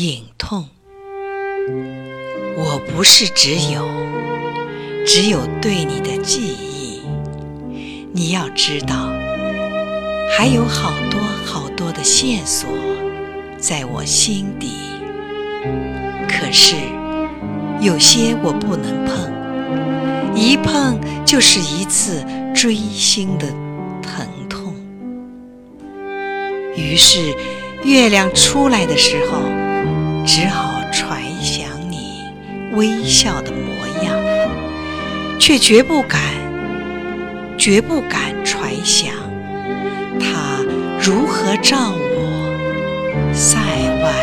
隐痛。我不是只有，只有对你的记忆。你要知道，还有好多好多的线索在我心底。可是有些我不能碰，一碰就是一次锥心的疼痛。于是月亮出来的时候，只好揣想你微笑的模样，却绝不敢，绝不敢揣想他如何照我，塞外。